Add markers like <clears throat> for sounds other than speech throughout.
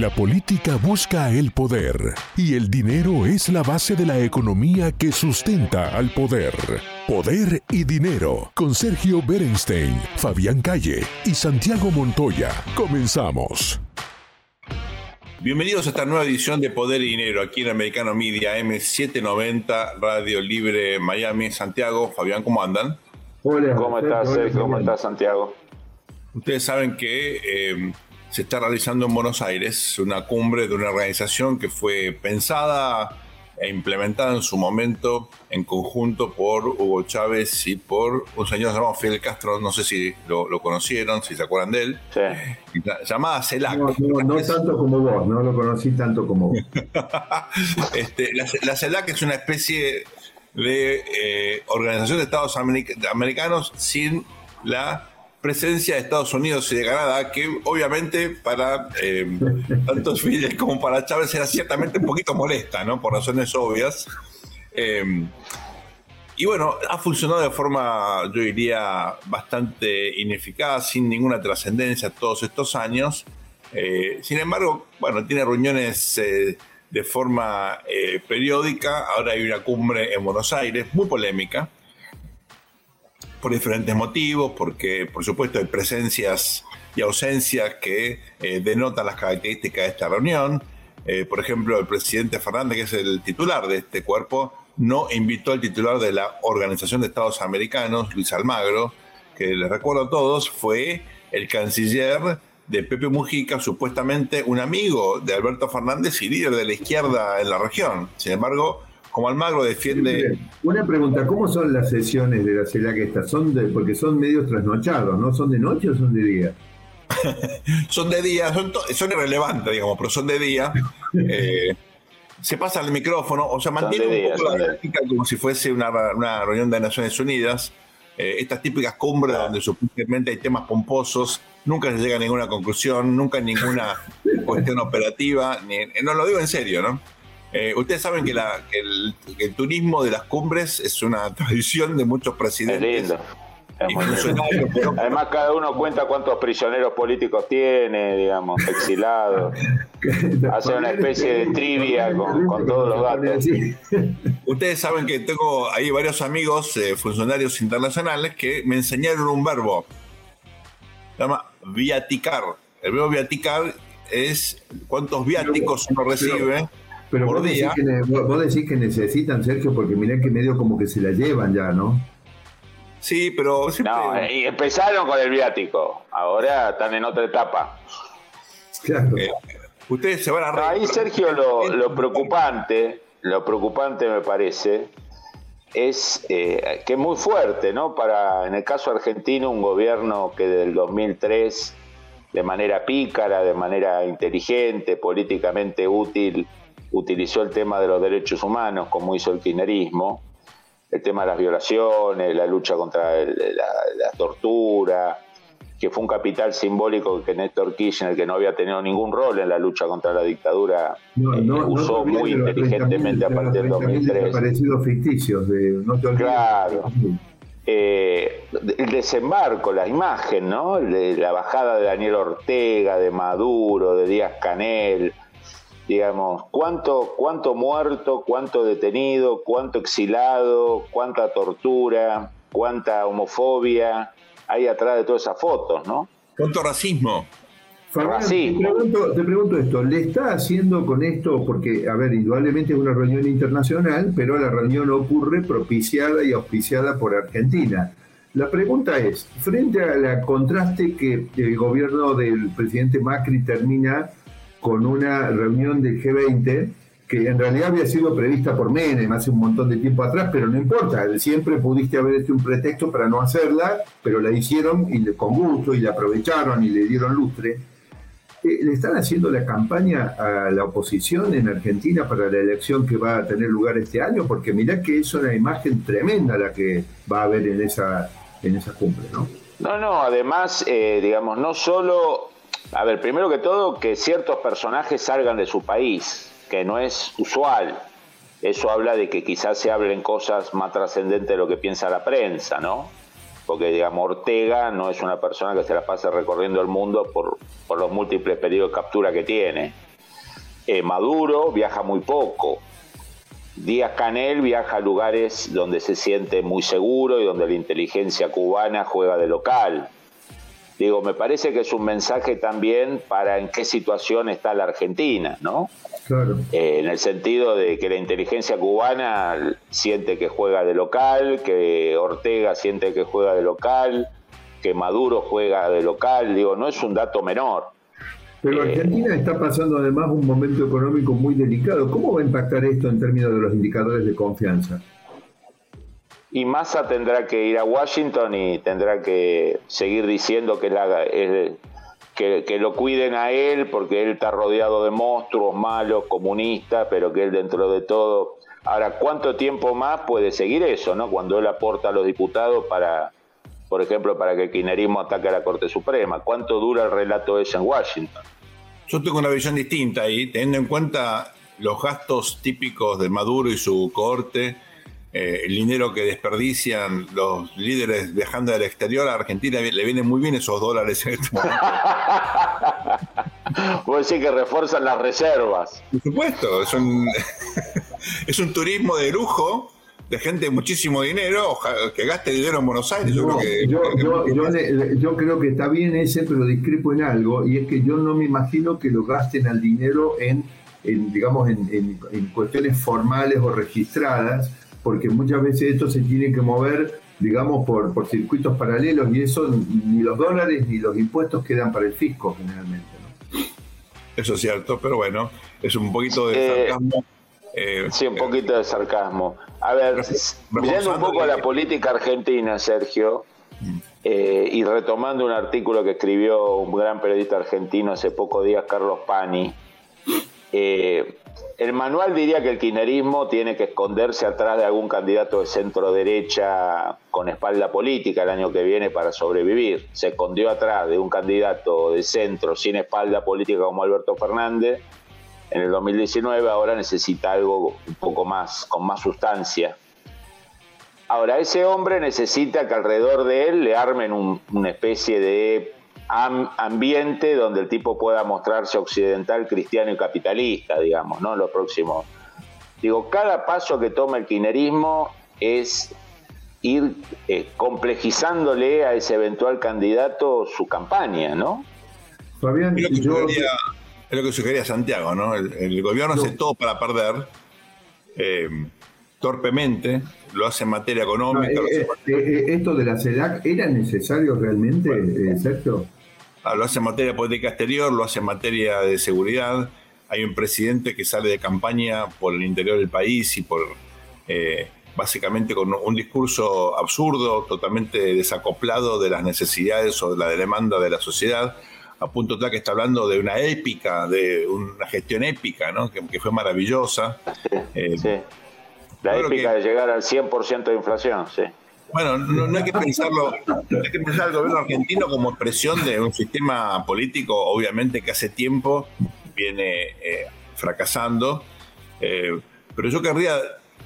La política busca el poder y el dinero es la base de la economía que sustenta al poder. Poder y Dinero con Sergio Berenstein, Fabián Calle y Santiago Montoya. Comenzamos. Bienvenidos a esta nueva edición de Poder y Dinero aquí en Americano Media M790 Radio Libre Miami. Santiago, Fabián, ¿cómo andan? Hola. ¿Cómo estás, Sergio? ¿Cómo estás, Santiago? Ustedes saben que eh, se está realizando en Buenos Aires una cumbre de una organización que fue pensada e implementada en su momento en conjunto por Hugo Chávez y por un señor llamado Fidel Castro, no sé si lo, conocieron, si se acuerdan de él, sí. llamada CELAC. No, tanto como vos, no lo conocí tanto como vos. <laughs> este, la, CELAC es una especie de eh, organización de Estados Americanos sin la presencia de Estados Unidos y de Canadá, que obviamente para eh, tanto como para Chávez era ciertamente un poquito molesta, ¿no? Por razones obvias. Eh, y bueno, ha funcionado de forma, yo diría, bastante ineficaz, sin ninguna trascendencia todos estos años. Eh, sin embargo, bueno, tiene reuniones de forma periódica. Ahora hay una cumbre en Buenos Aires, muy polémica, por diferentes motivos, porque por supuesto hay presencias y ausencias que eh, denotan las características de esta reunión. Eh, por ejemplo, el presidente Fernández, que es el titular de este cuerpo, no invitó al titular de la Organización de Estados Americanos, Luis Almagro, que les recuerdo a todos, fue el canciller de Pepe Mujica, supuestamente un amigo de Alberto Fernández y líder de la izquierda en la región. Sin embargo, como Almagro defiende. Una pregunta: ¿cómo son las sesiones de la CELAC estas? Son de, porque son medios trasnochados, ¿no? ¿Son de noche o son de día? <laughs> son de día, son, son, irrelevantes, digamos, pero son de día. <laughs> Eh, se pasa el micrófono, o sea, mantiene un poco la práctica como si fuese una, reunión de Naciones Unidas. Eh, estas típicas cumbres donde supuestamente hay temas pomposos, nunca se llega a ninguna conclusión, nunca hay ninguna <laughs> cuestión operativa, ni, no lo digo en serio, ¿no? Eh, ustedes saben que, el, turismo de las cumbres es una <laughs> tradición de muchos presidentes. Es lindo. Además, cada uno cuenta cuántos prisioneros políticos tiene, digamos, exilados. <laughs> Hace una especie de trivia con, todos los datos. Ustedes saben que tengo ahí varios amigos, eh, funcionarios internacionales, que me enseñaron un verbo. Se llama viaticar. El verbo viaticar es cuántos viáticos uno recibe pero vos decís, que, necesitan, Sergio, porque mirá que medio como que se la llevan ya, ¿no? Sí, pero No, y empezaron con el viático, ahora están en otra etapa. Claro. Eh, ustedes se van a... ahí, Sergio, lo, preocupante, lo preocupante me parece, es eh, que es muy fuerte, ¿no? Para, en el caso argentino, un gobierno que desde el 2003, de manera pícara, de manera inteligente, políticamente útil, utilizó el tema de los derechos humanos, como hizo el kirchnerismo, el tema de las violaciones, la lucha contra la, tortura, que fue un capital simbólico que Néstor Kirchner, que no había tenido ningún rol en la lucha contra la dictadura, eh, usó muy inteligentemente a partir del 2003. Parecidos ficticios, de, no te Claro. Eh, el desembarco, la imagen, ¿no? De la bajada de Daniel Ortega, de Maduro, de Díaz Canel, digamos, cuánto, cuánto muerto, cuánto detenido, cuánto exilado, cuánta tortura, cuánta homofobia hay atrás de todas esas fotos, ¿no? ¿Cuánto racismo? racismo. Te, pregunto, esto, ¿le está haciendo con esto, porque, a ver, indudablemente es una reunión internacional, pero la reunión ocurre propiciada y auspiciada por Argentina? La pregunta es, frente al contraste que el gobierno del presidente Macri termina con una reunión del G20 que en realidad había sido prevista por Menem hace un montón de tiempo atrás, pero no importa, siempre pudiste haber hecho un pretexto para no hacerla, pero la hicieron y con gusto y la aprovecharon y le dieron lustre. Eh, ¿Le están haciendo la campaña a la oposición en Argentina para la elección que va a tener lugar este año? Porque mirá que es una imagen tremenda la que va a haber en esa, en esa cumbre, ¿no? No, no, además, eh, digamos, no solo a ver, primero que todo, que ciertos personajes salgan de su país, que no es usual. Eso habla de que quizás se hablen cosas más trascendentes de lo que piensa la prensa, ¿no? Porque, digamos, Ortega no es una persona que se la pase recorriendo el mundo por, por los múltiples pedidos de captura que tiene. Eh, Maduro viaja muy poco. Díaz Canel viaja a lugares donde se siente muy seguro y donde la inteligencia cubana juega de local. Digo, me parece que es un mensaje también para en qué situación está la Argentina, ¿no? Claro. Eh, en el sentido de que la inteligencia cubana siente que juega de local, que Ortega siente que juega de local, que Maduro juega de local, digo, no es un dato menor. Pero eh, Argentina está pasando además un momento económico muy delicado. ¿Cómo va a impactar esto en términos de los indicadores de confianza? Y Massa tendrá que ir a Washington y tendrá que seguir diciendo que, la, que, lo cuiden a él porque él está rodeado de monstruos malos, comunistas, pero que él dentro de todo... Ahora, ¿cuánto tiempo más puede seguir eso, no? Cuando él aporta a los diputados para, por ejemplo, para que el kirchnerismo ataque a la Corte Suprema. ¿Cuánto dura el relato ese en Washington? Yo tengo una visión distinta ahí, teniendo en cuenta los gastos típicos de Maduro y su corte eh, el dinero que desperdician los líderes viajando del exterior a Argentina, le vienen muy bien esos dólares en este momento. <laughs> Vos decís que refuerzan las reservas. Por supuesto, es un, <laughs> es un turismo de lujo de gente de muchísimo dinero que gaste dinero en Buenos Aires. Yo, creo que, está bien ese, pero discrepo en algo, y es que yo no me imagino que lo gasten al dinero en, digamos, en, en cuestiones formales o registradas, porque muchas veces esto se tiene que mover, digamos, por, por circuitos paralelos y eso ni los dólares ni los impuestos quedan para el fisco generalmente. Eso es cierto, pero bueno, es un poquito de eh, sarcasmo. Eh, sí, un poquito de sarcasmo. A ver, viendo un poco a la política argentina, Sergio, mm. eh, y retomando un artículo que escribió un gran periodista argentino hace pocos días, Carlos Pani, eh, el manual diría que el kirchnerismo tiene que esconderse atrás de algún candidato de centro derecha con espalda política el año que viene para sobrevivir. Se escondió atrás de un candidato de centro sin espalda política como Alberto Fernández en el 2019, ahora necesita algo un poco más, con más sustancia. Ahora, ese hombre necesita que alrededor de él le armen una especie de ambiente donde el tipo pueda mostrarse occidental, cristiano y capitalista, digamos, ¿no? Lo próximo. Digo, cada paso que toma el kinerismo es ir eh, complejizándole a ese eventual candidato su campaña, ¿no? Fabián, es lo que, es lo que sugería Santiago, ¿no? El, gobierno hace todo para perder. Eh, torpemente, lo hace en materia económica. Eh, ¿Esto de la CEDAC era necesario realmente, Sergio? Ah, lo hace en materia de política exterior, lo hace en materia de seguridad. Hay un presidente que sale de campaña por el interior del país y por eh, básicamente con un discurso absurdo, totalmente desacoplado de las necesidades o de la demanda de la sociedad, a punto tal que está hablando de una épica, de una gestión épica, ¿no? que, fue maravillosa. Sí, sí. La épica de llegar al 100% de inflación, sí. Bueno, no, hay que pensarlo, hay que pensar al gobierno argentino como expresión de un sistema político, obviamente que hace tiempo viene eh, fracasando, eh, pero yo querría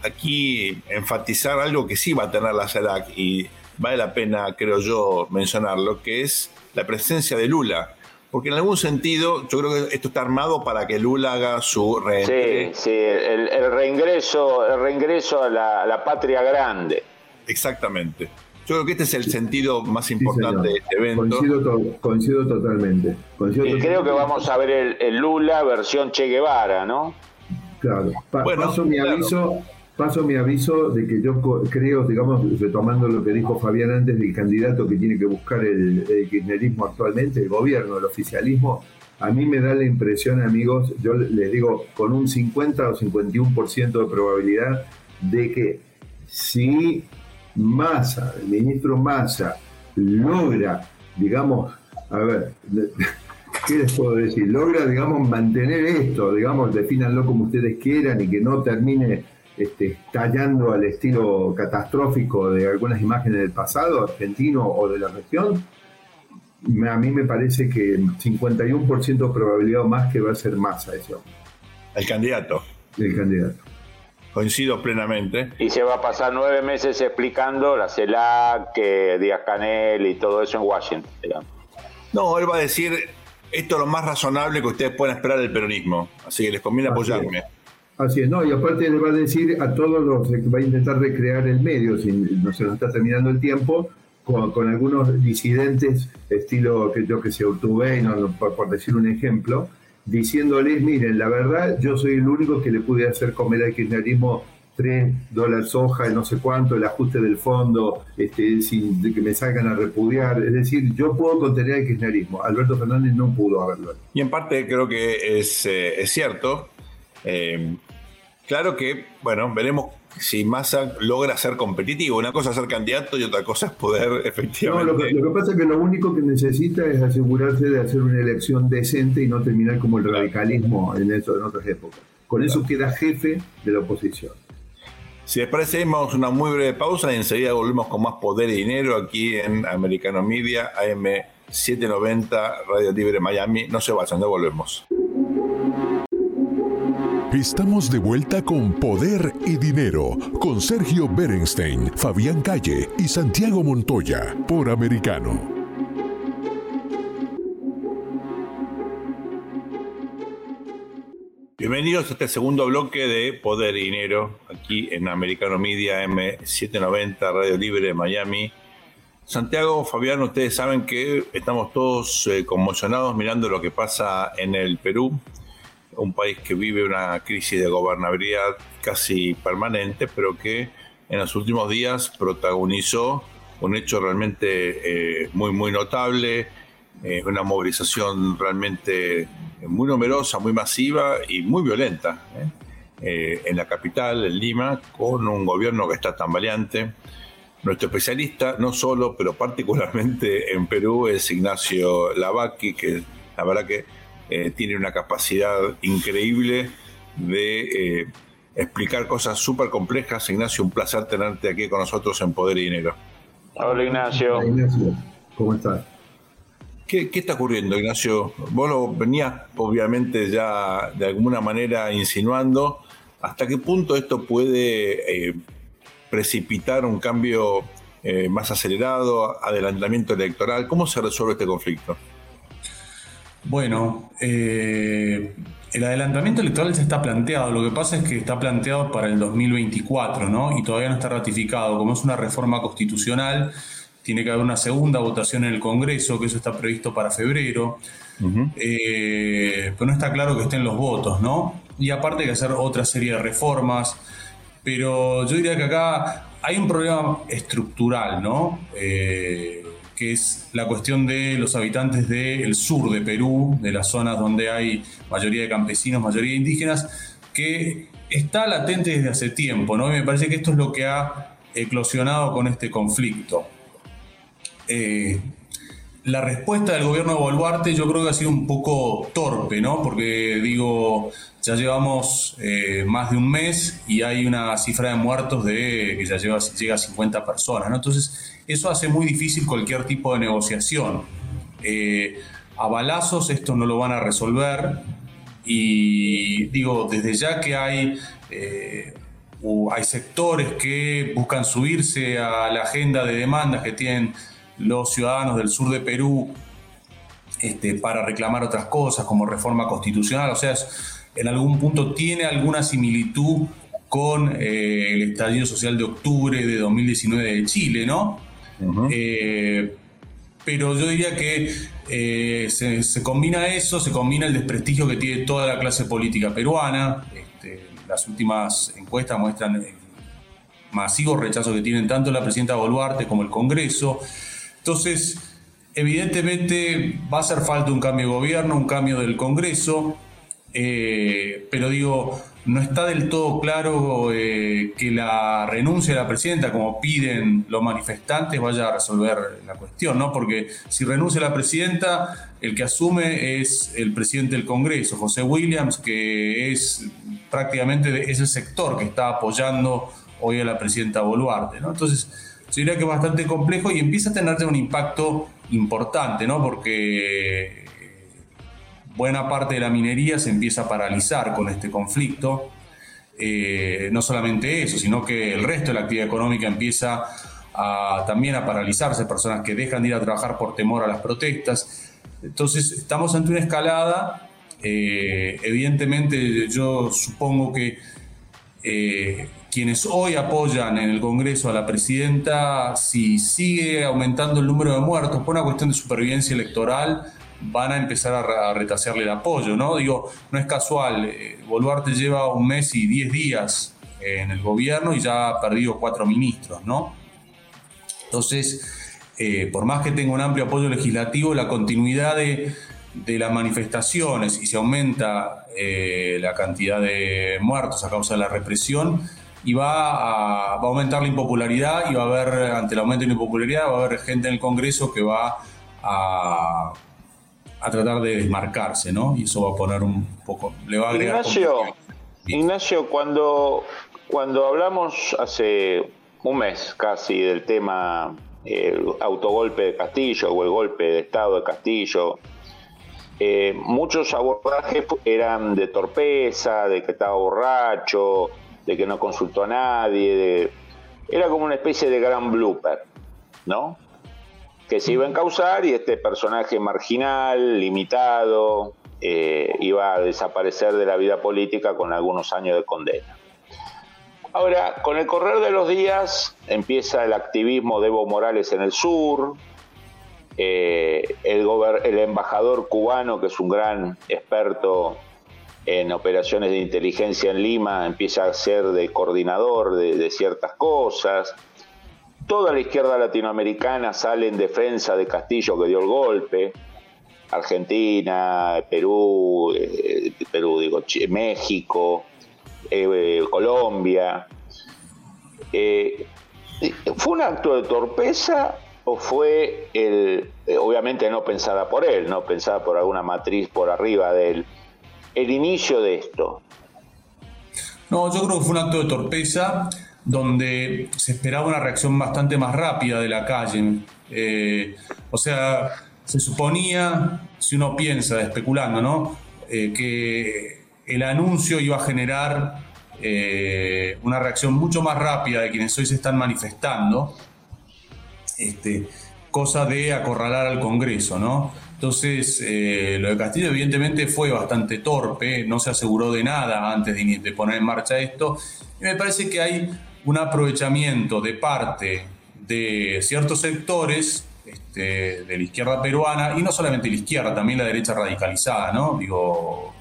aquí enfatizar algo que sí va a tener la CELAC y vale la pena, creo yo, mencionarlo, que es la presencia de Lula. Porque en algún sentido yo creo que esto está armado para que Lula haga su reingreso. Sí, sí, el, reingreso, el reingreso a la patria grande. Exactamente. Yo creo que este es el sentido más importante de este evento. Coincido, totalmente. y creo que vamos a ver el, Lula versión Che Guevara, ¿no? Claro. paso mi aviso. Paso mi aviso de que yo creo, digamos, retomando lo que dijo Fabián antes del candidato que tiene que buscar el, el kirchnerismo actualmente, el gobierno, el oficialismo, a mí me da la impresión, amigos, yo les digo, con un 50 o 51% de probabilidad de que si Massa, el ministro Massa, logra, digamos, a ver, <laughs> ¿qué les puedo decir? Logra, digamos, mantener esto, digamos, defínanlo como ustedes quieran y que no termine este, estallando al estilo catastrófico de algunas imágenes del pasado argentino o de la región, a mí me parece que 51% probabilidad más que va a ser Massa ese hombre. El candidato. El candidato coincido plenamente. Y se va a pasar nueve meses explicando la CELAC, Díaz Canel y todo eso en Washington, No, él va a decir, esto es lo más razonable que ustedes puedan esperar del peronismo. Así que les conviene apoyarme. Así es, no, y aparte le va a decir a todos los que va a intentar recrear el medio, si no se nos está terminando el tiempo, con, algunos disidentes, estilo que yo que sé, Urtubey, por, por, decir un ejemplo, diciéndoles, miren, la verdad, yo soy el único que le pude hacer comer al kirchnerismo 3 dólares soja, no sé cuánto, el ajuste del fondo, este, sin que me salgan a repudiar. Es decir, yo puedo contener el kirchnerismo. Alberto Fernández no pudo haberlo. Y en parte creo que es, eh, es cierto. Eh, claro que, bueno, veremos si Massa logra ser competitivo. Una cosa es ser candidato y otra cosa es poder <laughs> efectivamente. No, lo que, pasa es que lo único que necesita es asegurarse de hacer una elección decente y no terminar como el radicalismo en, eso, en otras épocas. Con eso queda jefe de la oposición. Si les parece, una muy breve pausa y enseguida volvemos con más poder y dinero aquí en Americano Media, AM 790, Radio Libre Miami. No se vayan, ya volvemos. Estamos de vuelta con Poder y Dinero, con Sergio Berenstein, Fabián Calle y Santiago Montoya, por Americano. Bienvenidos a este segundo bloque de Poder y Dinero, aquí en Americano Media M790, Radio Libre de Miami. Santiago, Fabián, ustedes saben que estamos todos eh, conmocionados mirando lo que pasa en el Perú un país que vive una crisis de gobernabilidad casi permanente, pero que en los últimos días protagonizó un hecho realmente eh, muy, muy notable, eh, una movilización realmente muy numerosa, muy masiva y muy violenta ¿eh? en la capital, en Lima, con un gobierno que está tan valiente. Nuestro especialista, no solo, pero particularmente en Perú, es Ignacio Lavaki, que la verdad que eh, tiene una capacidad increíble de eh, explicar cosas súper complejas. Ignacio, un placer tenerte aquí con nosotros en Poder y Dinero. Hola Ignacio. Hola Ignacio, ¿cómo estás? ¿Qué, está ocurriendo, Ignacio? Vos lo venías obviamente ya de alguna manera insinuando. ¿Hasta qué punto esto puede eh, precipitar un cambio más acelerado, adelantamiento electoral? ¿Cómo se resuelve este conflicto? Bueno, eh, el adelantamiento electoral ya está planteado, lo que pasa es que está planteado para el 2024, ¿no? Y todavía no está ratificado. Como es una reforma constitucional, tiene que haber una segunda votación en el Congreso, que eso está previsto para febrero, eh, pero no está claro que estén los votos, ¿no? Y aparte hay que hacer otra serie de reformas, pero yo diría que acá hay un problema estructural, ¿no? Eh, que es la cuestión de los habitantes del sur de Perú, de las zonas donde hay mayoría de campesinos, mayoría de indígenas, que está latente desde hace tiempo, ¿no? Y me parece que esto es lo que ha eclosionado con este conflicto. Eh, la respuesta del gobierno de Boluarte yo creo que ha sido un poco torpe, ¿no? Porque digo, ya llevamos eh, más de un mes y hay una cifra de muertos de que ya llega, llega a 50 personas, ¿no? Entonces, eso hace muy difícil cualquier tipo de negociación. Eh, a balazos esto no lo van a resolver y digo, desde ya que hay, eh, hay sectores que buscan subirse a la agenda de demandas que tienen los ciudadanos del sur de Perú este, para reclamar otras cosas como reforma constitucional, o sea, en algún punto tiene alguna similitud con eh, el estallido social de octubre de 2019 de Chile, ¿no? Eh, pero yo diría que eh, se, combina eso, se combina el desprestigio que tiene toda la clase política peruana. Este, las últimas encuestas muestran el masivo rechazo que tienen tanto la presidenta Boluarte como el Congreso. Entonces, evidentemente va a hacer falta un cambio de gobierno, un cambio del Congreso, eh, pero digo, no está del todo claro eh, que la renuncia de la presidenta, como piden los manifestantes, vaya a resolver la cuestión, ¿no? Porque si renuncia la presidenta, el que asume es el presidente del Congreso, José Williams, que es prácticamente ese sector que está apoyando hoy a la presidenta Boluarte, ¿no? Entonces, diría que es bastante complejo y empieza a tener un impacto importante, ¿no? Porque buena parte de la minería se empieza a paralizar con este conflicto. Eh, no solamente eso, sino que el resto de la actividad económica empieza también a paralizarse, personas que dejan de ir a trabajar por temor a las protestas. Entonces, estamos ante una escalada. Eh, evidentemente, yo supongo que eh, quienes hoy apoyan en el Congreso a la presidenta, si sigue aumentando el número de muertos por una cuestión de supervivencia electoral, van a empezar a, retasearle el apoyo, ¿no? Digo, no es casual, eh, Boluarte lleva un mes y diez días en el gobierno y ya ha perdido cuatro ministros, ¿no? Entonces, eh, por más que tenga un amplio apoyo legislativo, la continuidad de, las manifestaciones y se aumenta eh, la cantidad de muertos a causa de la represión, y va a, aumentar la impopularidad y va a haber, ante el aumento de la impopularidad, va a haber gente en el Congreso que va a, a tratar de desmarcarse, ¿no? Y eso va a poner un poco, le va a agregar... Ignacio, Ignacio cuando, cuando hablamos hace un mes casi del tema el autogolpe de Castillo o el golpe de Estado de Castillo. Eh, muchos abordajes eran de torpeza, de que estaba borracho, de que no consultó a nadie. Era como una especie de gran blooper, ¿no? Que se iba a encauzar y este personaje marginal, limitado, eh, iba a desaparecer de la vida política con algunos años de condena. Ahora, con el correr de los días empieza el activismo de Evo Morales en el sur, eh, el, embajador cubano, que es un gran experto en operaciones de inteligencia en Lima, empieza a ser de coordinador de, ciertas cosas. Toda la izquierda latinoamericana sale en defensa de Castillo que dio el golpe. Argentina, Perú, eh, Perú digo, México, eh, Colombia. Eh, ¿Fue un acto de torpeza o fue el, obviamente no pensada por él, no pensada por alguna matriz por arriba de él, el inicio de esto? No, yo creo que fue un acto de torpeza donde se esperaba una reacción bastante más rápida de la calle. o sea, se suponía, si uno piensa, especulando, ¿no? que el anuncio iba a generar eh, una reacción mucho más rápida de quienes hoy se están manifestando, este, cosa de acorralar al Congreso, ¿no? Entonces, eh, lo de Castillo evidentemente fue bastante torpe, no se aseguró de nada antes de, poner en marcha esto, y me parece que hay un aprovechamiento de parte de ciertos sectores este, de la izquierda peruana, y no solamente la izquierda, también la derecha radicalizada, ¿no? Digo,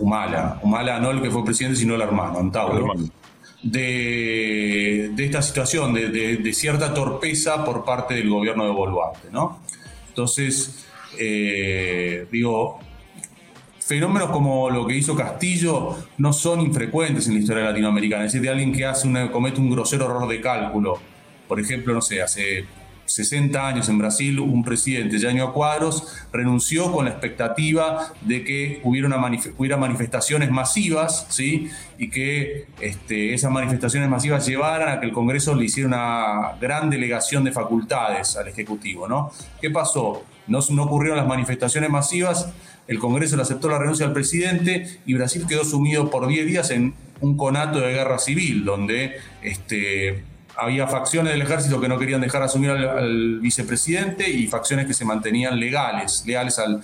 Humala, Humala no el que fue presidente, sino el hermano, Antauro, de, de, esta situación, de, cierta torpeza por parte del gobierno de Boluarte, ¿no? Entonces, eh, digo, fenómenos como lo que hizo Castillo no son infrecuentes en la historia latinoamericana, es decir, de alguien que hace comete un grosero error de cálculo, por ejemplo, no sé, hace 60 años en Brasil, un presidente, Jaño Cuadros, renunció con la expectativa de que hubiera, una hubiera manifestaciones masivas, ¿sí? Y que este, esas manifestaciones masivas llevaran a que el Congreso le hiciera una gran delegación de facultades al Ejecutivo, ¿no? ¿Qué pasó? No, ocurrieron las manifestaciones masivas, el Congreso le aceptó la renuncia al presidente y Brasil quedó sumido por 10 días en un conato de guerra civil, donde este, había facciones del ejército que no querían dejar asumir al, vicepresidente y facciones que se mantenían legales, leales al,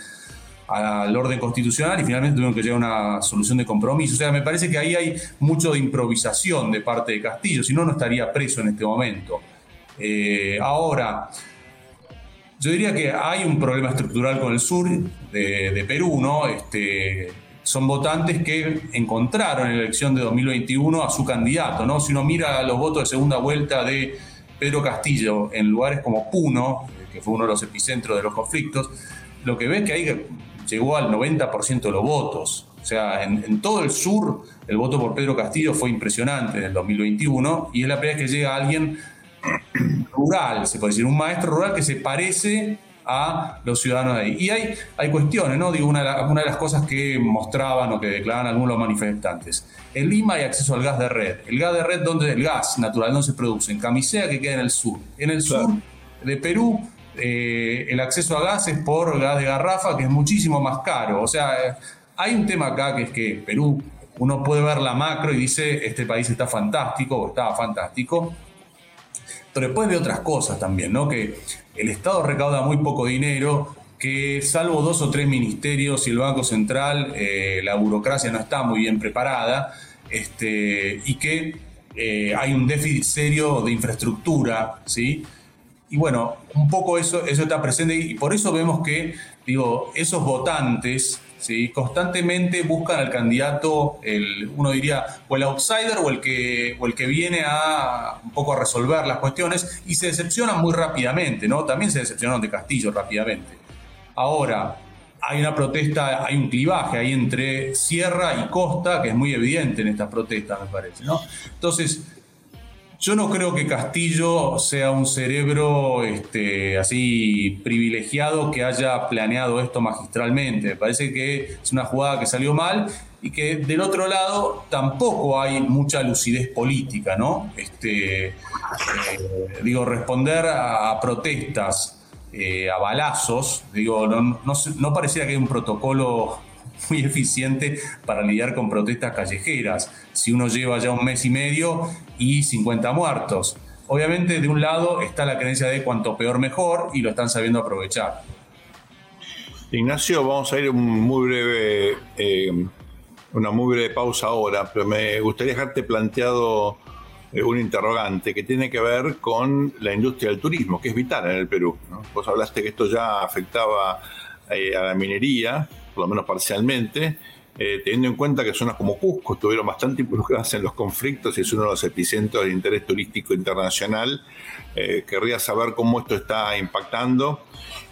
orden constitucional y finalmente tuvieron que llegar a una solución de compromiso. O sea, me parece que ahí hay mucho de improvisación de parte de Castillo, si no, no estaría preso en este momento. Eh, ahora, yo diría que hay un problema estructural con el sur de, Perú, ¿no? Este, son votantes que encontraron en la elección de 2021 a su candidato. ¿no? Si uno mira los votos de segunda vuelta de Pedro Castillo en lugares como Puno, que fue uno de los epicentros de los conflictos, lo que ve es que ahí llegó al 90% de los votos. O sea, en, todo el sur el voto por Pedro Castillo fue impresionante en el 2021 y es la primera vez que llega alguien rural, se puede decir, un maestro rural que se parece a los ciudadanos de ahí. Y hay, hay cuestiones, ¿no? Digo, una de, una de las cosas que mostraban o que declaraban algunos manifestantes. En Lima hay acceso al gas de red. El gas de red, donde el gas natural no se produce? En Camisea, que queda en el sur. En el sur de Perú, eh, el acceso a gas es por gas de garrafa, que es muchísimo más caro. O sea, eh, hay un tema acá que es que Perú, uno puede ver la macro y dice, este país está fantástico o estaba fantástico, pero después de otras cosas también, ¿no? Que el Estado recauda muy poco dinero que salvo dos o tres ministerios y el Banco Central, eh, la burocracia no está muy bien preparada este, y que eh, hay un déficit serio de infraestructura, ¿sí? Y bueno, un poco eso, eso está presente y por eso vemos que, digo, esos votantes ¿sí? constantemente buscan al candidato, el, uno diría, o el outsider o el, que, o el que viene a un poco a resolver las cuestiones y se decepcionan muy rápidamente, ¿no? También se decepcionaron de Castillo rápidamente. Ahora, hay una protesta, hay un clivaje ahí entre sierra y costa que es muy evidente en estas protestas, me parece, ¿no? Entonces, yo no creo que Castillo sea un cerebro este, así privilegiado que haya planeado esto magistralmente. Me parece que es una jugada que salió mal y que del otro lado tampoco hay mucha lucidez política, ¿no? Este, eh, digo, responder a, protestas, eh, a balazos, digo, no, no, no pareciera que hay un protocolo <laughs> muy eficiente para lidiar con protestas callejeras. Si uno lleva ya un mes y medio y 50 muertos. Obviamente de un lado está la creencia de cuanto peor mejor y lo están sabiendo aprovechar. Ignacio, vamos a ir un muy breve, eh, una muy breve pausa ahora, pero me gustaría dejarte planteado eh, un interrogante que tiene que ver con la industria del turismo, que es vital en el Perú. Vos hablaste que esto ya afectaba eh, a la minería, por lo menos parcialmente, eh, teniendo en cuenta que zonas como Cusco estuvieron bastante involucradas en los conflictos y es uno de los epicentros de interés turístico internacional. Eh, querría saber cómo esto está impactando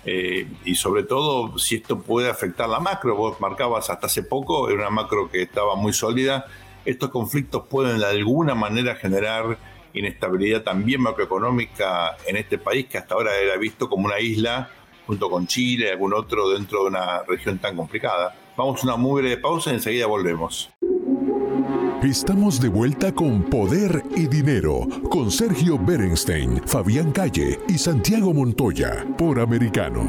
eh, y sobre todo si esto puede afectar la macro. Vos marcabas hasta hace poco, era una macro que estaba muy sólida. Estos conflictos pueden de alguna manera generar inestabilidad también macroeconómica en este país que hasta ahora era visto como una isla junto con Chile, algún otro dentro de una región tan complicada. Vamos a una muy breve pausa y enseguida volvemos. Estamos de vuelta con Poder y Dinero, con Sergio Berenstein, Fabián Calle y Santiago Montoya, por Americano.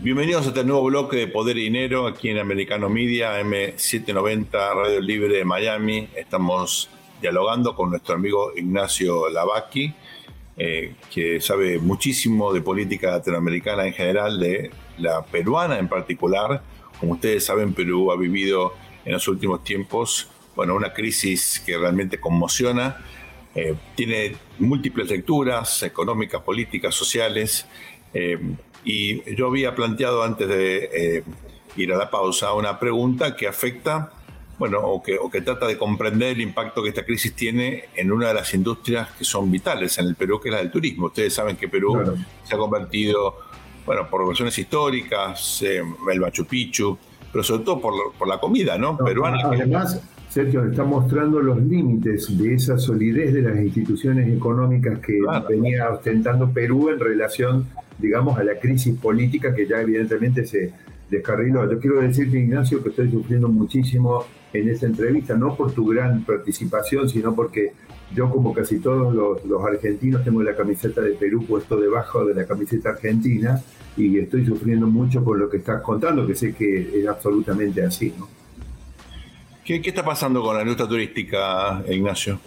Bienvenidos a este nuevo bloque de Poder y Dinero aquí en Americano Media, M790, Radio Libre de Miami. Estamos dialogando con nuestro amigo Ignacio Lavacchi eh, que sabe muchísimo de política latinoamericana en general, de la peruana en particular. Como ustedes saben, Perú ha vivido en los últimos tiempos bueno, una crisis que realmente conmociona. Eh, tiene múltiples lecturas económicas, políticas, sociales. Eh, y yo había planteado antes de ir a la pausa una pregunta que afecta bueno, o que, o que trata de comprender el impacto que esta crisis tiene en una de las industrias que son vitales en el Perú, que es la del turismo. Ustedes saben que Perú se ha convertido, bueno, por razones históricas, eh, el Machu Picchu, pero sobre todo por, por la comida, ¿no? Peruana. Además, Sergio, está mostrando los límites de esa solidez de las instituciones económicas que venía ostentando Perú en relación, digamos, a la crisis política que ya evidentemente se descarriló. Yo quiero decirte, Ignacio, que estoy sufriendo muchísimo en esta entrevista, no por tu gran participación, sino porque yo, como casi todos los, argentinos, tengo la camiseta de Perú puesto debajo de la camiseta argentina y estoy sufriendo mucho por lo que estás contando, que sé que es absolutamente así. ¿no? ¿Qué, está pasando con la industria turística, Ignacio?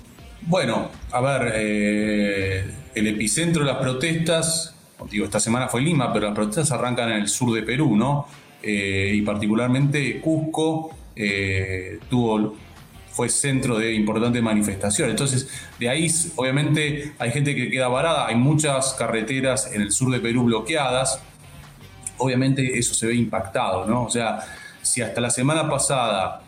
Bueno, a ver, eh, el epicentro de las protestas, digo, esta semana fue Lima, pero las protestas arrancan en el sur de Perú, ¿no? Eh, y particularmente Cusco, eh, tuvo, fue centro de importantes manifestaciones. Entonces, de ahí obviamente hay gente que queda varada, hay muchas carreteras en el sur de Perú bloqueadas, obviamente eso se ve impactado, ¿no? O sea, si hasta la semana pasada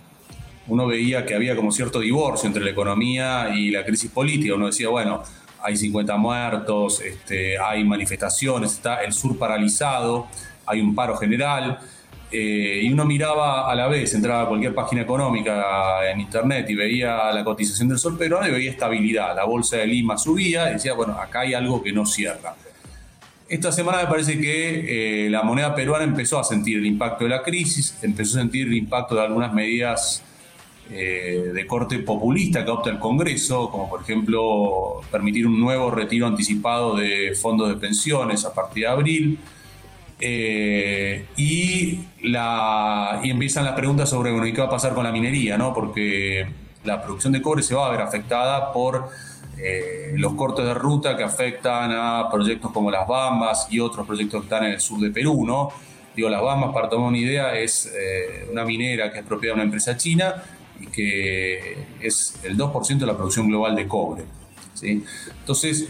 uno veía que había como cierto divorcio entre la economía y la crisis política, uno decía, bueno, hay 50 muertos, este, hay manifestaciones, está el sur paralizado, hay un paro general, eh, y uno miraba a la vez, entraba a cualquier página económica en internet y veía la cotización del sol peruano y veía estabilidad. La bolsa de Lima subía y decía, bueno, acá hay algo que no cierra. Esta semana me parece que eh, la moneda peruana empezó a sentir el impacto de la crisis, empezó a sentir el impacto de algunas medidas eh, de corte populista que adopta el Congreso, como por ejemplo permitir un nuevo retiro anticipado de fondos de pensiones a partir de abril. Eh, y, la, y empiezan las preguntas sobre bueno, qué va a pasar con la minería, ¿no? porque la producción de cobre se va a ver afectada por eh, los cortes de ruta que afectan a proyectos como las Bambas y otros proyectos que están en el sur de Perú, ¿no? Digo, las Bambas, para tomar una idea, es eh, una minera que es propiedad de una empresa china y que es el 2% de la producción global de cobre. ¿sí? Entonces,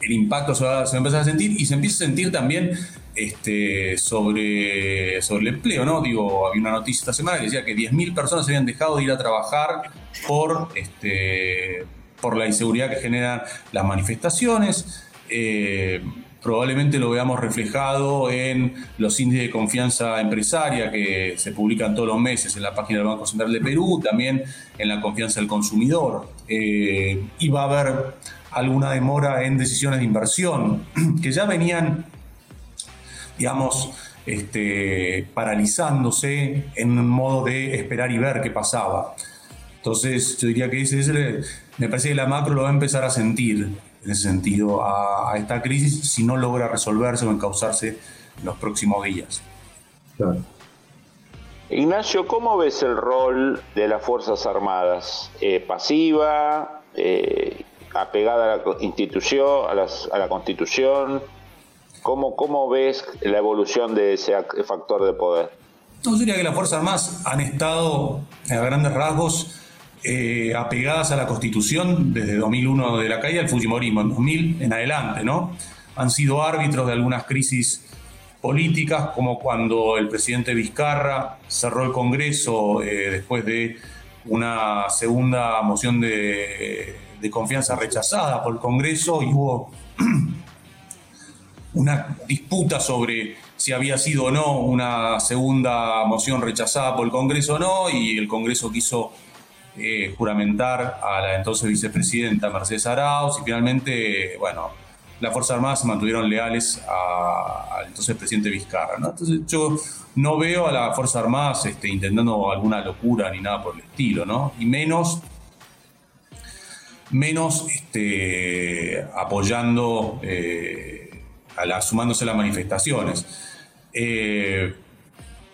el impacto se va, a empezar a sentir y se empieza a sentir también este, sobre, sobre el empleo, ¿no? Digo, había una noticia esta semana que decía que 10.000 personas habían dejado de ir a trabajar por, este, por la inseguridad que generan las manifestaciones. Eh, probablemente lo veamos reflejado en los índices de confianza empresaria que se publican todos los meses en la página del Banco Central de Perú, también en la confianza del consumidor. Eh, y va a haber alguna demora en decisiones de inversión <clears throat> que ya venían, digamos, este, paralizándose en un modo de esperar y ver qué pasaba. Entonces, yo diría que ese, me parece que la macro lo va a empezar a sentir en ese sentido a, esta crisis si no logra resolverse o encauzarse en los próximos días. Ignacio, ¿cómo ves el rol de las Fuerzas Armadas? Eh, ¿Pasiva? Eh, ¿Apegada a la institución, a, la Constitución? ¿Cómo, ¿Cómo ves la evolución de ese factor de poder? No, diría que las Fuerzas Armadas han estado, a grandes rasgos, eh, apegadas a la Constitución desde 2001 de la caída del Fujimorismo, en 2000 en adelante, ¿no? Han sido árbitros de algunas crisis políticas, como cuando el presidente Vizcarra cerró el Congreso eh, después de una segunda moción de, de confianza rechazada por el Congreso y hubo <clears throat> una disputa sobre si había sido o no una segunda moción rechazada por el Congreso o no, y el Congreso quiso eh, juramentar a la entonces vicepresidenta Mercedes Arauz y finalmente, bueno, las Fuerzas Armadas se mantuvieron leales al entonces presidente Vizcarra. Entonces yo no veo a las Fuerzas Armadas este, intentando alguna locura ni nada por el estilo, ¿no? Y menos, menos este, apoyando, eh, a sumándose a las manifestaciones. Eh,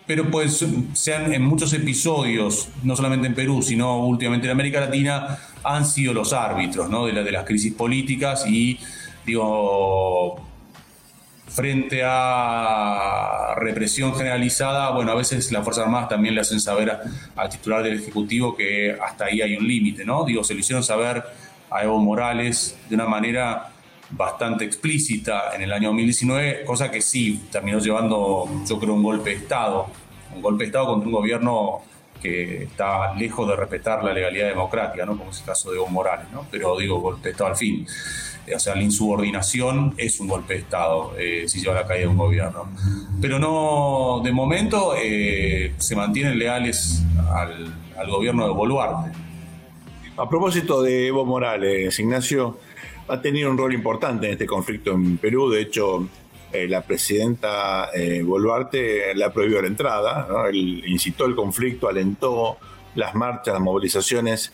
pero pues sean en muchos episodios, no solamente en Perú, sino últimamente en América Latina, han sido los árbitros ¿no? de, de las crisis políticas y, digo, frente a represión generalizada, bueno, a veces las Fuerzas Armadas también le hacen saber al titular del Ejecutivo que hasta ahí hay un límite, ¿no? Digo, se lo hicieron saber a Evo Morales de una manera bastante explícita en el año 2019, cosa que sí terminó llevando, yo creo, un golpe de Estado, un golpe de Estado contra un gobierno que está lejos de respetar la legalidad democrática, ¿no? como es el caso de Evo Morales, ¿no? pero digo golpe de Estado al fin. O sea, la insubordinación es un golpe de Estado eh, si lleva la caída de un gobierno. Pero no, de momento eh, se mantienen leales al, al gobierno de Boluarte. A propósito de Evo Morales, Ignacio, ha tenido un rol importante en este conflicto en Perú. De hecho, eh, la presidenta eh, Boluarte le prohibió la entrada. Él incitó el conflicto, alentó las marchas, las movilizaciones.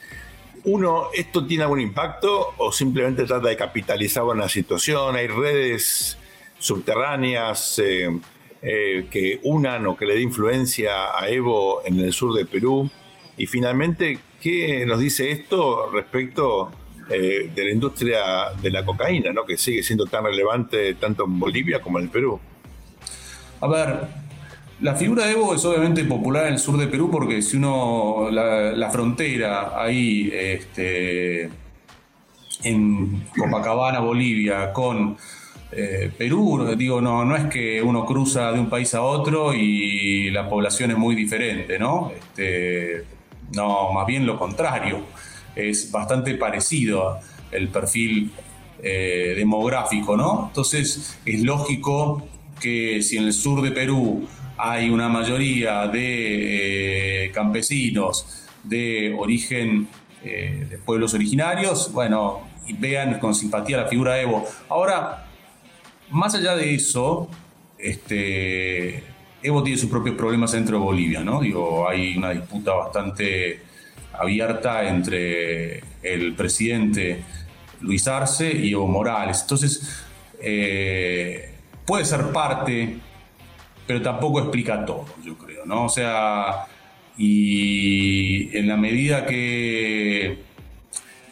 Uno, ¿esto tiene algún impacto o simplemente trata de capitalizar una situación? ¿Hay redes subterráneas eh, que unan o que le den influencia a Evo en el sur de Perú? Y finalmente, ¿qué nos dice esto respecto eh, de la industria de la cocaína, ¿no? que sigue siendo tan relevante tanto en Bolivia como en el Perú. A ver, la figura de Evo es obviamente popular en el sur de Perú porque si uno la, frontera ahí este, en Copacabana, Bolivia, con eh, Perú, digo, no, no es que uno cruza de un país a otro y la población es muy diferente, ¿no? Este, no, más bien lo contrario es bastante parecido el perfil eh, demográfico, ¿no? Entonces es lógico que si en el sur de Perú hay una mayoría de eh, campesinos de origen eh, de pueblos originarios, bueno, y vean con simpatía la figura de Evo. Ahora, más allá de eso, este, Evo tiene sus propios problemas dentro de Bolivia, ¿no? Digo, hay una disputa bastante abierta entre el presidente Luis Arce y Evo Morales. Entonces, eh, puede ser parte, pero tampoco explica todo, yo creo, ¿no? O sea, y en la medida que,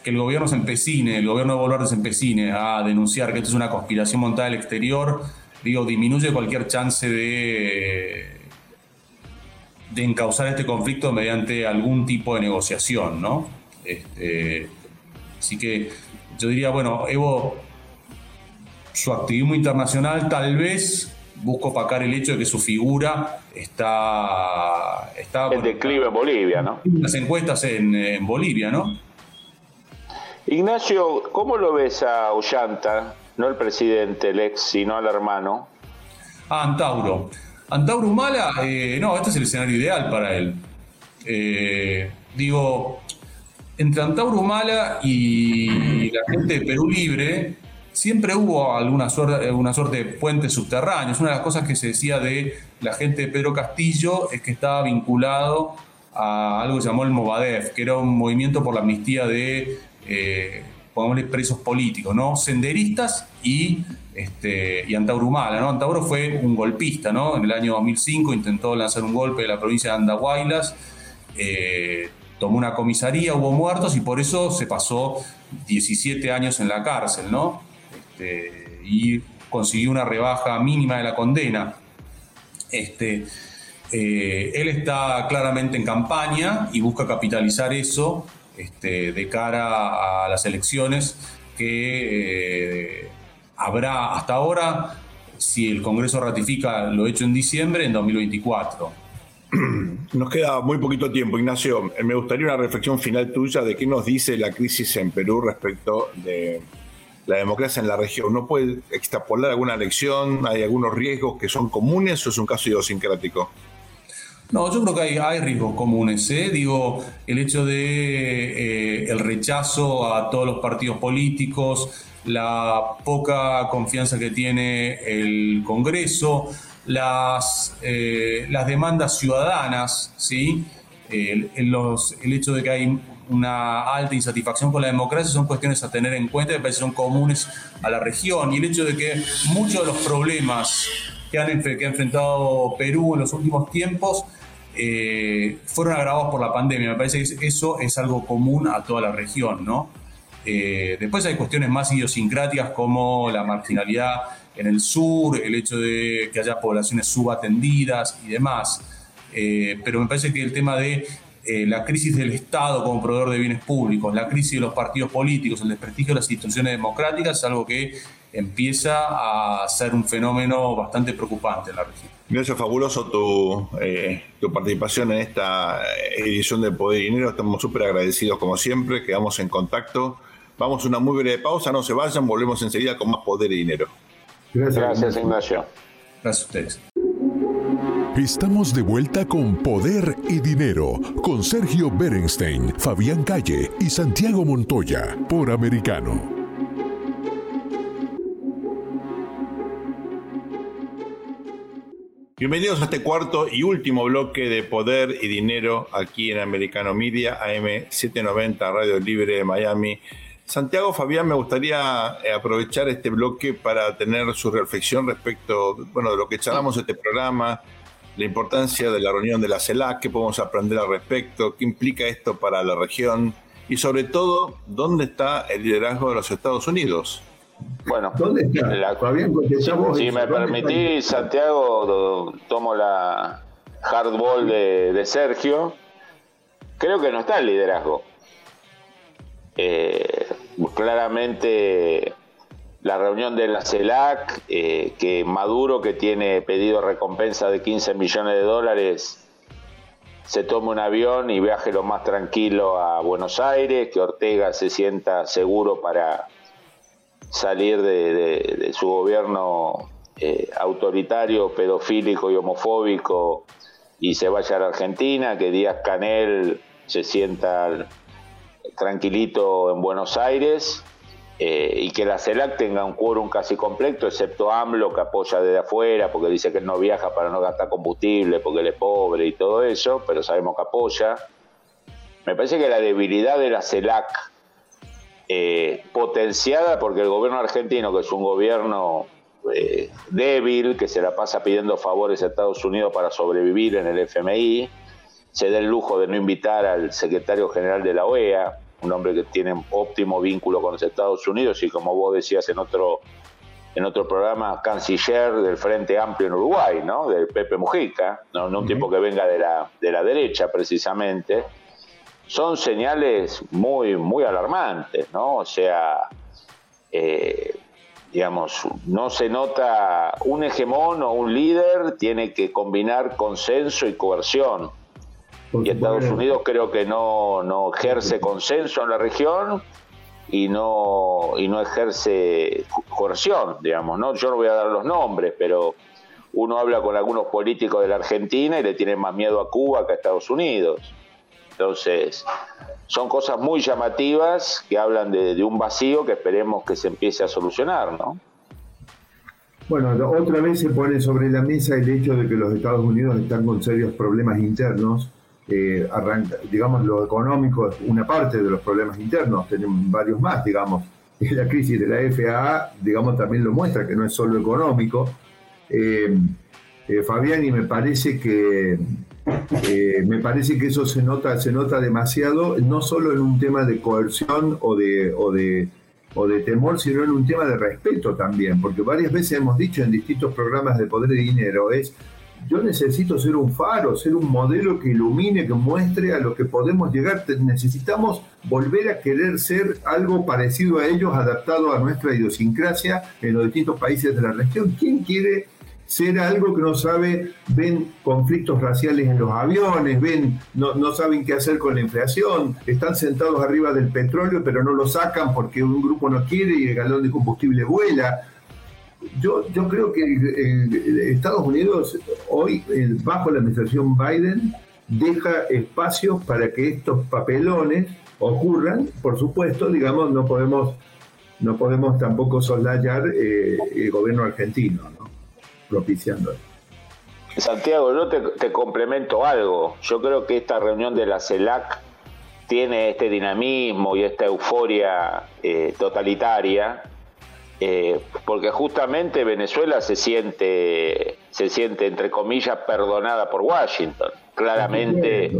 el gobierno se empecine, el gobierno de Boluarte se empecine a denunciar que esto es una conspiración montada al exterior, digo, disminuye cualquier chance de, de encauzar este conflicto mediante algún tipo de negociación, ¿no? Este, así que yo diría, bueno, Evo, su activismo internacional tal vez busca opacar el hecho de que su figura está... está el declive en Bolivia, ¿no? Las encuestas en, Bolivia, ¿no? Ignacio, ¿cómo lo ves a Ollanta? No el presidente, el ex, sino al hermano. Ah, Antauro. Antauro Humala, eh, no, este es el escenario ideal para él. Eh, digo, entre Antauro Humala y la gente de Perú Libre, siempre hubo alguna suerte, una suerte de puentes subterráneos. Una de las cosas que se decía de la gente de Pedro Castillo es que estaba vinculado a algo que se llamó el Movadef, que era un movimiento por la amnistía de, eh, presos políticos, ¿no? Senderistas y, este, y Antauro Humala, ¿no? Antauro fue un golpista, ¿no? En el año 2005 intentó lanzar un golpe de la provincia de Andahuaylas, eh, tomó una comisaría, hubo muertos y por eso se pasó 17 años en la cárcel, ¿no? Este, y consiguió una rebaja mínima de la condena. Este, eh, él está claramente en campaña y busca capitalizar eso este, de cara a las elecciones que eh, habrá hasta ahora, si el Congreso ratifica lo hecho en diciembre, en 2024. <clears throat> Nos queda muy poquito tiempo, Ignacio. Me gustaría una reflexión final tuya de qué nos dice la crisis en Perú respecto de la democracia en la región. ¿No puede extrapolar alguna lección? ¿Hay algunos riesgos que son comunes o es un caso idiosincrático? No, yo creo que hay, riesgos comunes. ¿eh? Digo, el hecho de eh, el rechazo a todos los partidos políticos, la poca confianza que tiene el Congreso, las, eh, las demandas ciudadanas, ¿sí? El, el hecho de que hay una alta insatisfacción con la democracia son cuestiones a tener en cuenta, que son comunes a la región. Y el hecho de que muchos de los problemas que, han, que ha enfrentado Perú en los últimos tiempos eh, fueron agravados por la pandemia. Me parece que eso es algo común a toda la región, ¿no? Eh, después hay cuestiones más idiosincráticas como la marginalidad en el sur, el hecho de que haya poblaciones subatendidas y demás. Eh, pero me parece que el tema de eh, la crisis del Estado como proveedor de bienes públicos, la crisis de los partidos políticos, el desprestigio de las instituciones democráticas es algo que empieza a ser un fenómeno bastante preocupante en la región. Ignacio, fabuloso tu, eh, tu participación en esta edición de Poder y Dinero. Estamos súper agradecidos como siempre, quedamos en contacto. Vamos a una muy breve pausa, no se vayan, volvemos enseguida con más Poder y Dinero. Gracias, Ignacio. Gracias a ustedes. Estamos de vuelta con Poder y Dinero, con Sergio Berenstein, Fabián Calle y Santiago Montoya, por Americano. Bienvenidos a este cuarto y último bloque de Poder y Dinero aquí en Americano Media, AM790, Radio Libre de Miami. Santiago Fabián, me gustaría eh, aprovechar este bloque para tener su reflexión respecto bueno, de lo que charlamos en este programa, la importancia de la reunión de la CELAC, qué podemos aprender al respecto, qué implica esto para la región y sobre todo, ¿dónde está el liderazgo de los Estados Unidos? Bueno, ¿dónde está? Fabián, si me permitís, Santiago, tomo la hardball de, de Sergio. Creo que no está el liderazgo. Eh, claramente la reunión de la CELAC, eh, que Maduro, que tiene pedido recompensa de 15 millones de dólares, se tome un avión y viaje lo más tranquilo a Buenos Aires, que Ortega se sienta seguro para salir de, su gobierno eh, autoritario, pedofílico y homofóbico y se vaya a la Argentina, que Díaz Canel se sienta tranquilito en Buenos Aires eh, y que la CELAC tenga un quórum casi completo, excepto AMLO que apoya desde afuera porque dice que él no viaja para no gastar combustible, porque él es pobre y todo eso, pero sabemos que apoya. Me parece que la debilidad de la CELAC, eh, potenciada porque el gobierno argentino, que es un gobierno eh, débil, que se la pasa pidiendo favores a Estados Unidos para sobrevivir en el FMI, se da el lujo de no invitar al secretario general de la OEA, un hombre que tiene óptimo vínculo con los Estados Unidos y como vos decías en otro en otro programa, canciller del Frente Amplio en Uruguay, ¿no? Del Pepe Mujica, no, un tipo que venga de la, de la derecha precisamente, son señales muy, muy alarmantes, ¿no? O sea, eh, digamos, no se nota un hegemón o un líder, tiene que combinar consenso y coerción. Y Estados Unidos creo que no, no ejerce consenso en la región y no, y no ejerce coerción, digamos, ¿no? Yo no voy a dar los nombres, pero uno habla con algunos políticos de la Argentina y le tienen más miedo a Cuba que a Estados Unidos. Entonces, son cosas muy llamativas que hablan de, un vacío que esperemos que se empiece a solucionar, ¿no? Bueno, otra vez se pone sobre la mesa el hecho de que los Estados Unidos están con serios problemas internos eh, arranca, digamos, lo económico es una parte de los problemas internos, tenemos varios más, digamos. <laughs> La crisis de la FAA, digamos, también lo muestra, que no es solo económico. Eh, eh, Fabián, y me parece que me parece que eso se nota, se nota demasiado, no solo en un tema de coerción o de, o de, o de temor, sino en un tema de respeto también, porque varias veces hemos dicho en distintos programas de poder y dinero, es yo necesito ser un faro, ser un modelo que ilumine, que muestre a lo que podemos llegar. Necesitamos volver a querer ser algo parecido a ellos, adaptado a nuestra idiosincrasia en los distintos países de la región. ¿Quién quiere ser algo que no sabe, ven conflictos raciales en los aviones, ven, no, no saben qué hacer con la inflación, están sentados arriba del petróleo pero no lo sacan porque un grupo no quiere y el galón de combustible vuela? Yo, yo creo que Estados Unidos hoy, bajo la administración Biden, deja espacio para que estos papelones ocurran. Por supuesto, digamos, no podemos, no podemos tampoco soslayar eh, el gobierno argentino, ¿no? propiciando. Santiago, yo te, complemento algo. Yo creo que esta reunión de la CELAC tiene este dinamismo y esta euforia eh, totalitaria eh, porque justamente Venezuela se siente, se siente, entre comillas, perdonada por Washington. Claramente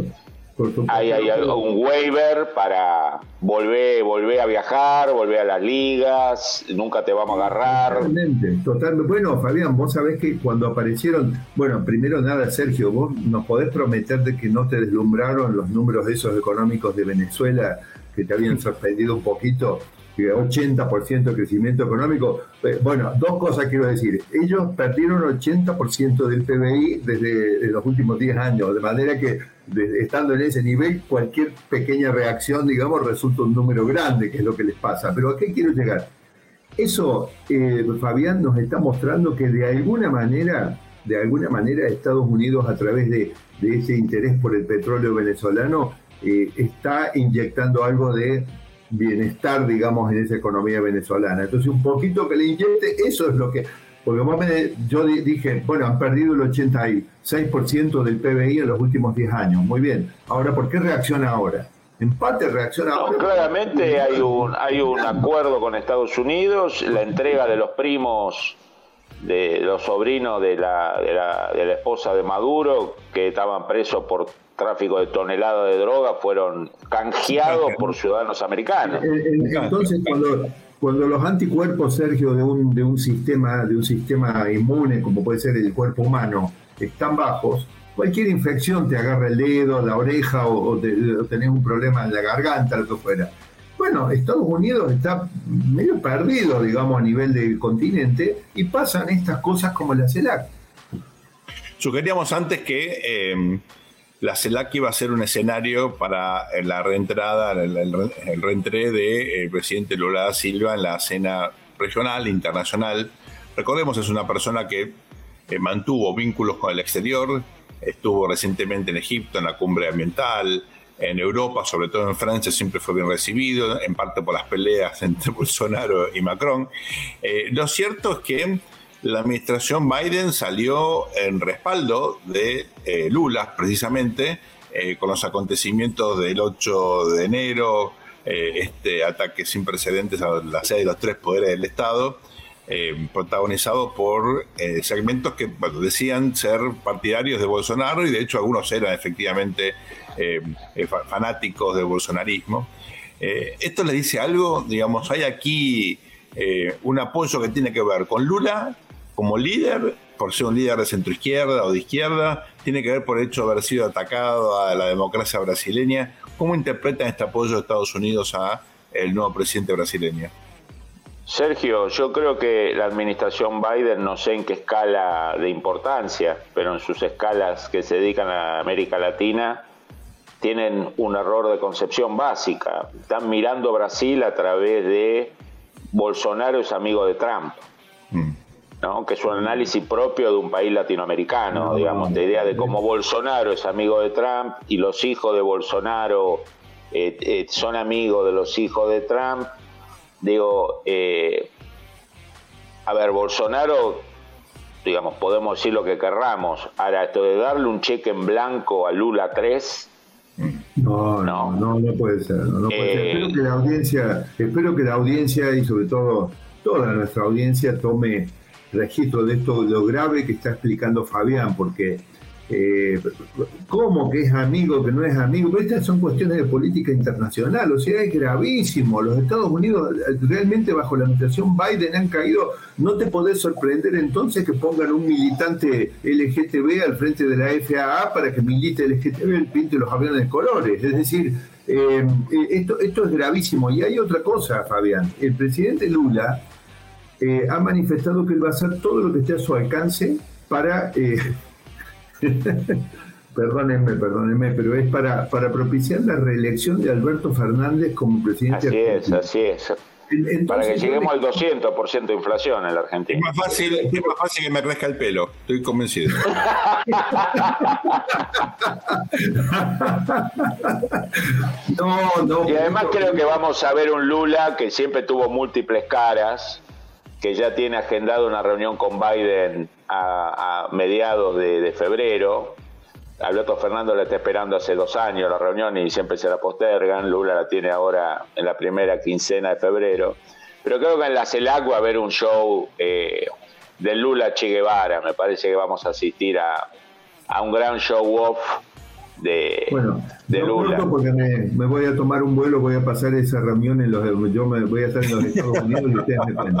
hay, hay, un waiver para volver, volver a viajar, volver a las ligas, nunca te vamos a agarrar. Totalmente, totalmente. Bueno, Fabián, vos sabés que cuando aparecieron, bueno, primero nada, Sergio, vos nos podés prometer de que no te deslumbraron los números esos económicos de Venezuela que te habían sorprendido un poquito 80% de crecimiento económico. Eh, bueno, dos cosas quiero decir. Ellos perdieron 80% del PBI desde los últimos 10 años, de manera que estando en ese nivel, cualquier pequeña reacción, digamos, resulta un número grande, que es lo que les pasa. Pero ¿a qué quiero llegar? Eso, eh, Fabián, nos está mostrando que de alguna manera, de alguna manera Estados Unidos, a través de, ese interés por el petróleo venezolano, eh, está inyectando algo de bienestar, digamos, en esa economía venezolana. Entonces, un poquito que le inyecte, eso es lo que... Porque yo dije, bueno, han perdido el 86% del PBI en los últimos 10 años. Muy bien. Ahora, ¿por qué reacciona ahora? En parte reacciona ahora. claramente hay un, hay un acuerdo con Estados Unidos, la entrega de los primos de los sobrinos de la, de la, de la esposa de Maduro que estaban presos por tráfico de toneladas de droga fueron canjeados por ciudadanos americanos. Entonces, cuando, cuando los anticuerpos, Sergio, de un, de un sistema, de un sistema inmune, como puede ser el cuerpo humano, están bajos, cualquier infección te agarra el dedo, la oreja o, tenés un problema en la garganta, lo que fuera. Bueno, Estados Unidos está medio perdido, digamos, a nivel del continente y pasan estas cosas como la CELAC. Sugeríamos antes que eh, la CELAC iba a ser un escenario para la reentrada, el, el, reentré del eh, presidente Lula da Silva en la escena regional, internacional. Recordemos, es una persona que eh, mantuvo vínculos con el exterior, estuvo recientemente en Egipto en la cumbre ambiental, en Europa, sobre todo en Francia, siempre fue bien recibido, en parte por las peleas <laughs> entre Bolsonaro y Macron. Eh, lo cierto es que la administración Biden salió en respaldo de eh, Lula, precisamente, eh, con los acontecimientos del 8 de enero, eh, este ataque sin precedentes a la sede de los tres poderes del Estado, protagonizado por segmentos que decían ser partidarios de Bolsonaro y de hecho algunos eran efectivamente fanáticos del bolsonarismo. Eh, ¿Esto le dice algo? Digamos, hay aquí eh, un apoyo que tiene que ver con Lula como líder, por ser un líder de centroizquierda o de izquierda, tiene que ver por el hecho de haber sido atacado a la democracia brasileña. ¿Cómo interpretan este apoyo de Estados Unidos a el nuevo presidente brasileño? Sergio, yo creo que la administración Biden, no sé en qué escala de importancia, pero en sus escalas que se dedican a América Latina, tienen un error de concepción básica. Están mirando Brasil a través de Bolsonaro es amigo de Trump. Mm. ¿no? que es un análisis propio de un país latinoamericano, digamos, la idea de cómo Bolsonaro es amigo de Trump y los hijos de Bolsonaro eh, eh, son amigos de los hijos de Trump. Digo, eh, a ver, Bolsonaro, digamos, podemos decir lo que querramos. Ahora, esto de darle un cheque en blanco a Lula 3, no, no, no, no puede ser. No, puede ser. Espero que la audiencia, espero que la audiencia y sobre todo toda nuestra audiencia tome registro de esto, lo grave que está explicando Fabián, porque eh, cómo que es amigo, que no es amigo, pero estas son cuestiones de política internacional, o sea, es gravísimo. Los Estados Unidos realmente bajo la administración Biden han caído, no te podés sorprender entonces que pongan un militante LGTB al frente de la FAA para que milite LGTB, pinte los aviones de colores, es decir, eh, esto, es gravísimo. Y hay otra cosa, Fabián, el presidente Lula eh, ha manifestado que él va a hacer todo lo que esté a su alcance para... Eh, <laughs> perdónenme, perdónenme, pero es para, para propiciar la reelección de Alberto Fernández como presidente. Así es, así es. para que lleguemos al 200% de inflación en la Argentina. Es más, fácil, es más fácil que me crezca el pelo, estoy convencido. <laughs> no, no. Y además creo que vamos a ver un Lula que siempre tuvo múltiples caras, que ya tiene agendado una reunión con Biden a, mediados de, febrero. Alberto Fernández la está esperando hace dos años la reunión y siempre se la postergan. Lula la tiene ahora en la primera quincena de febrero. Pero creo que en la CELAC va a haber un show eh, de Lula Che Guevara. Me parece que vamos a asistir a, a un gran show off de, bueno, de Lula. porque me, voy a tomar un vuelo, voy a pasar esa reunión en los yo me voy a estar en los Estados Unidos y ustedes me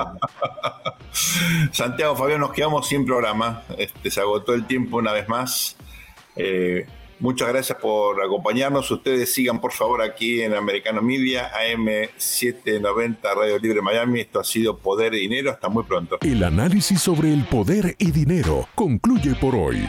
<laughs> Santiago Fabián, nos quedamos sin programa. Este, se agotó el tiempo una vez más. Eh, muchas gracias por acompañarnos. Ustedes sigan por favor aquí en Americano Media, AM790 Radio Libre Miami. Esto ha sido Poder y Dinero. Hasta muy pronto. El análisis sobre el poder y dinero concluye por hoy.